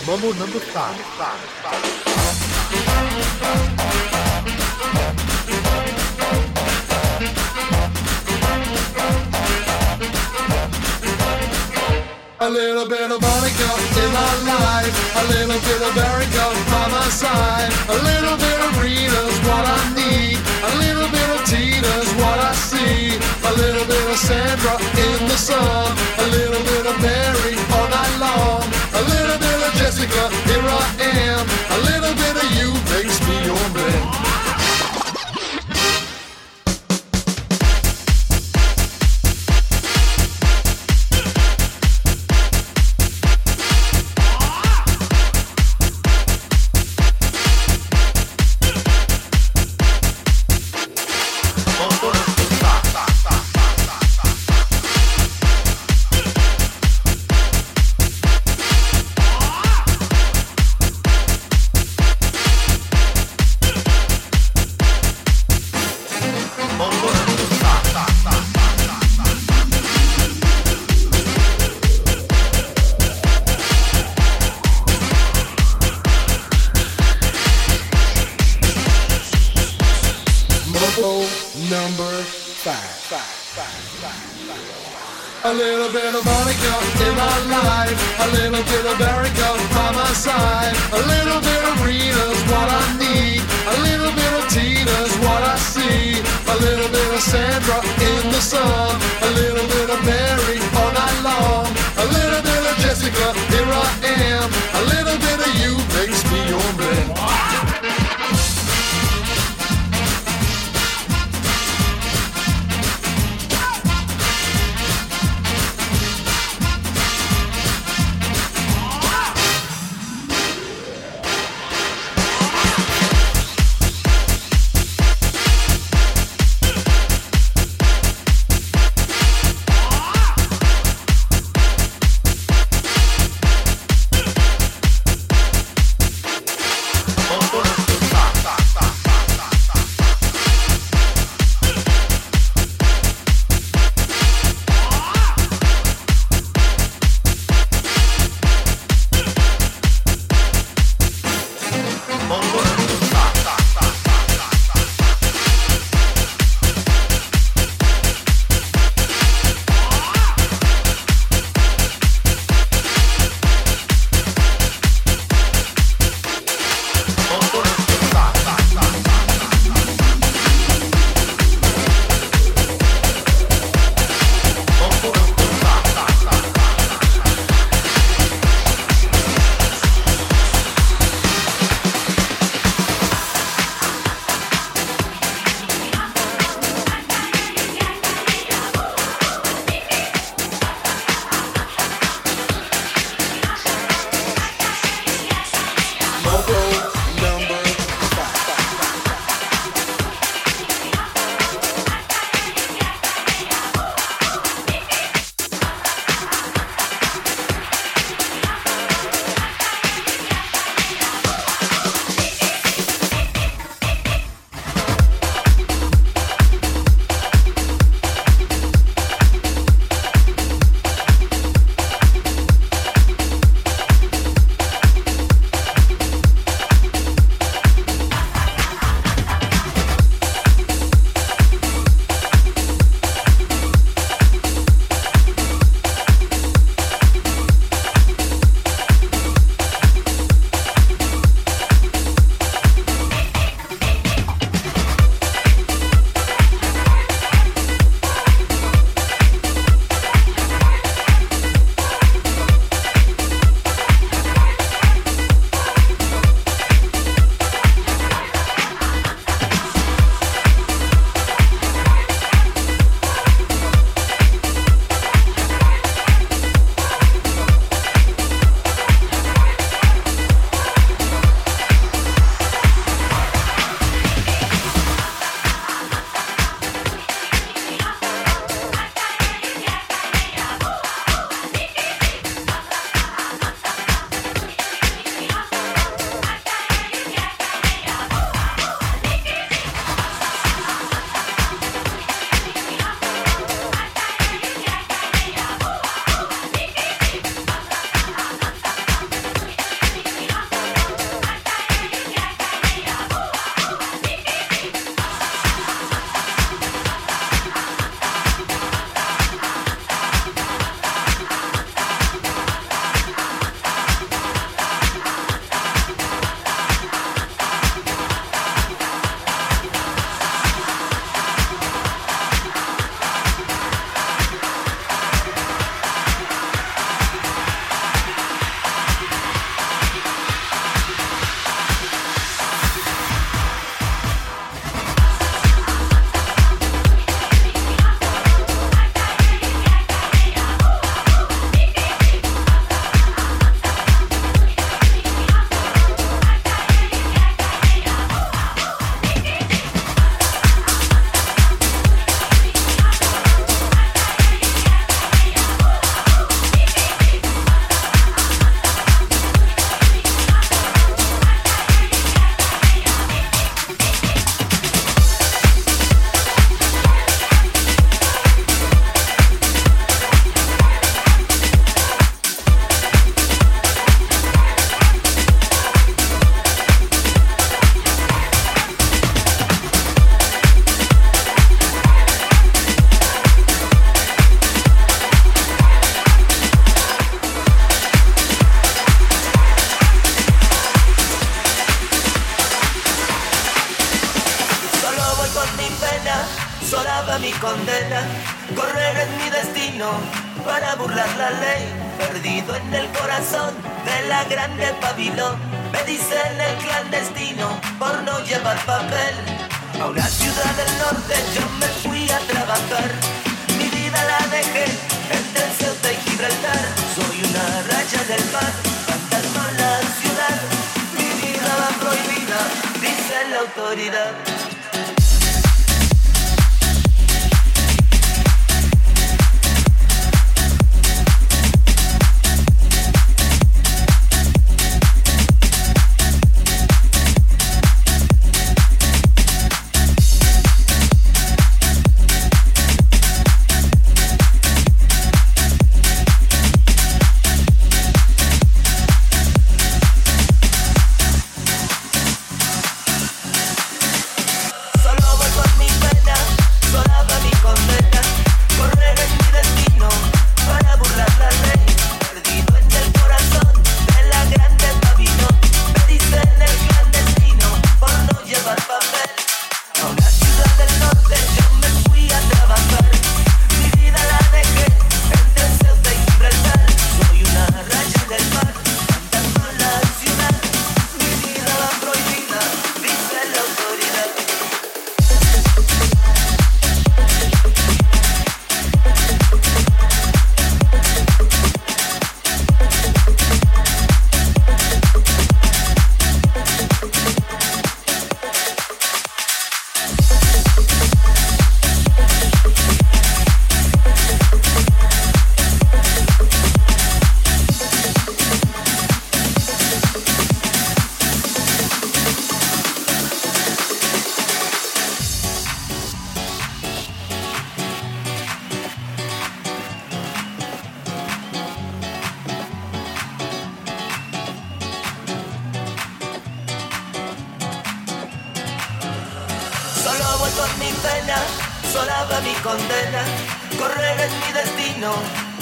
Vamos, Mambo Number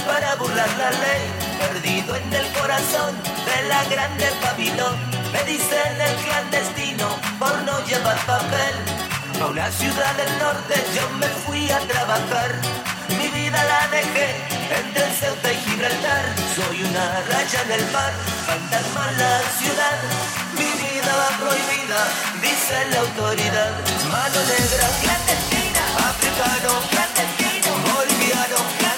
para burlar la ley, perdido en el corazón de la grande Babilón. Me dicen el clandestino por no llevar papel. A una ciudad del norte yo me fui a trabajar. Mi vida la dejé entre Ceuta y Gibraltar. Soy una raya en el mar, fantasma en la ciudad. Mi vida va prohibida, dice la autoridad. Mano negra, clandestina, africano, clandestino, boliviano, clandestino.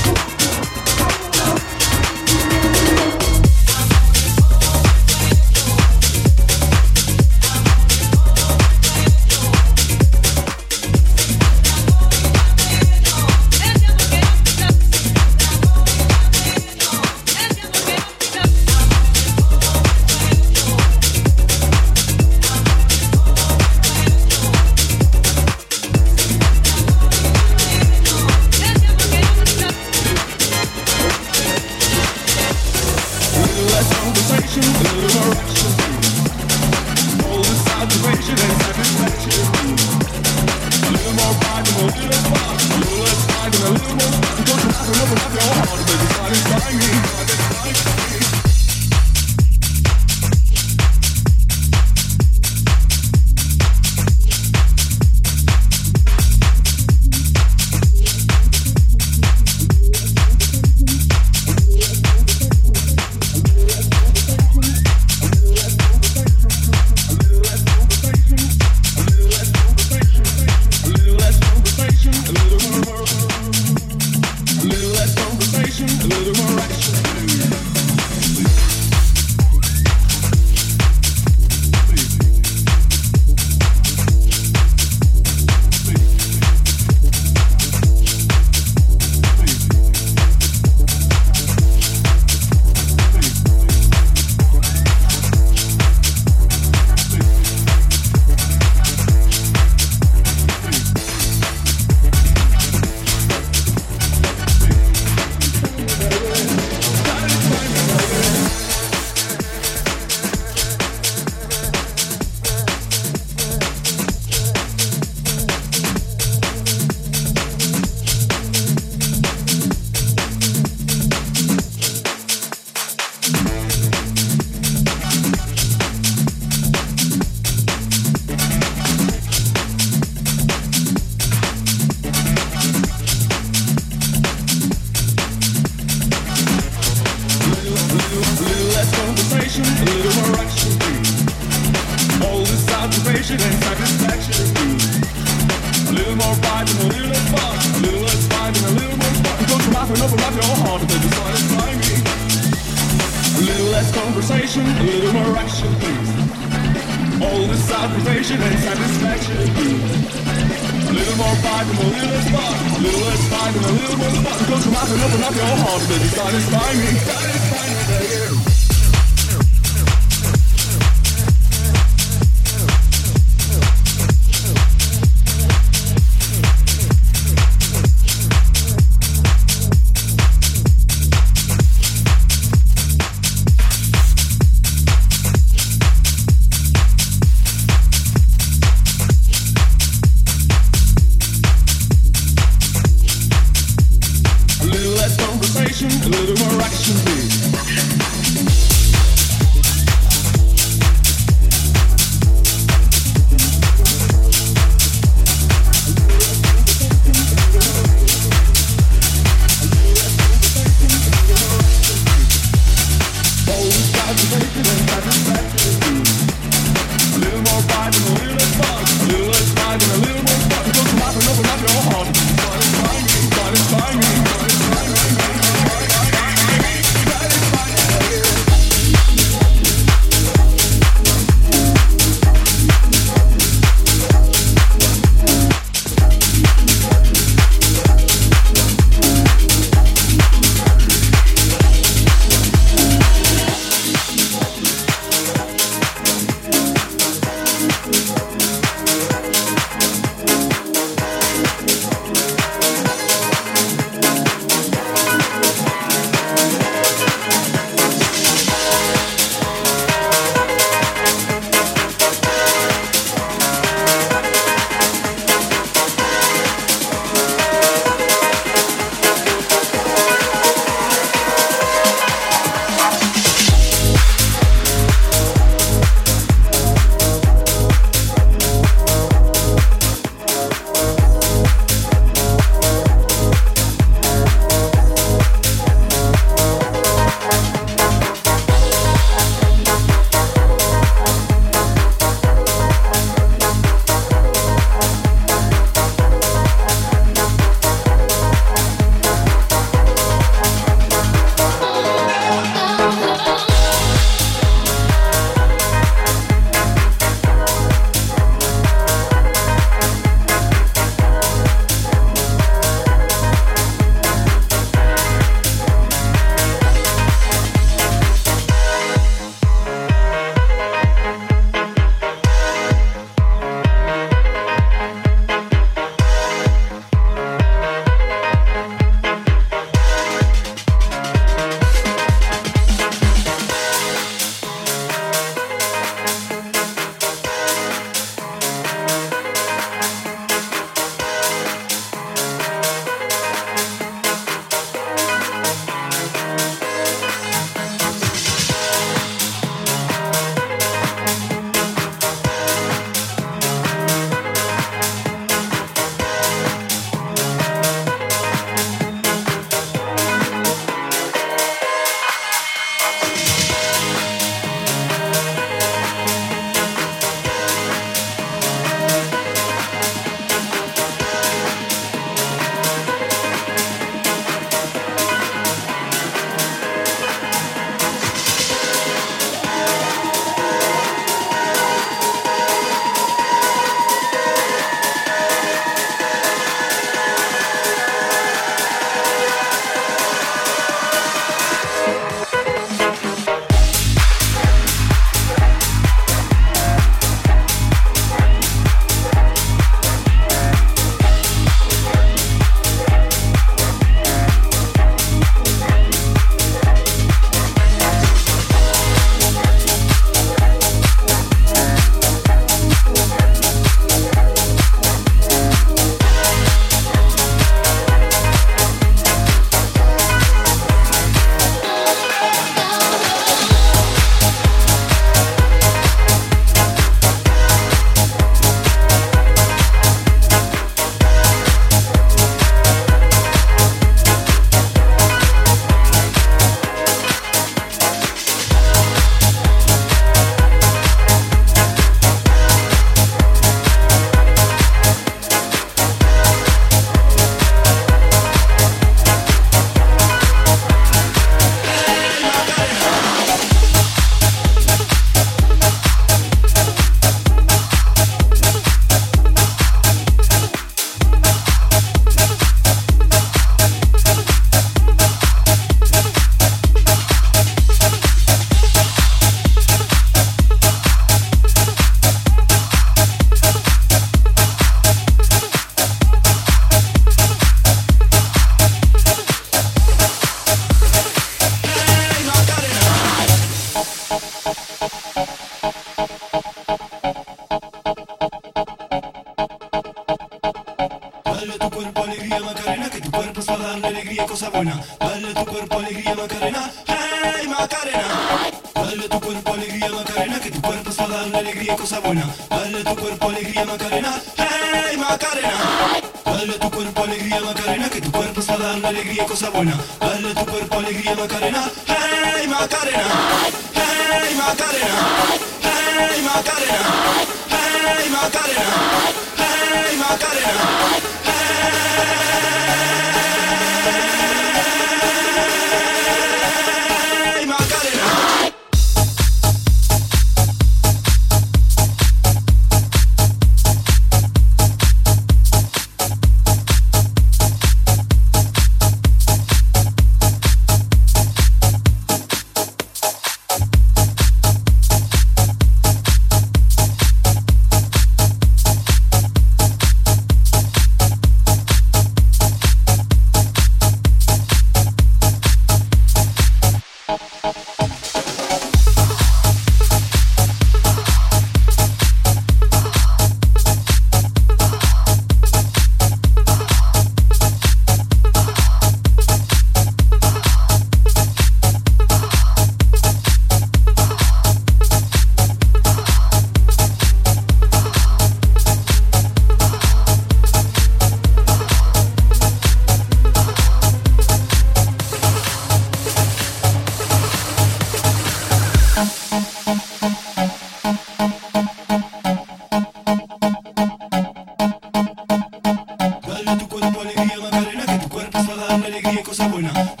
tu cuerpo alegría Macarena, que tu cuerpo es para darme alegría y cosas buenas.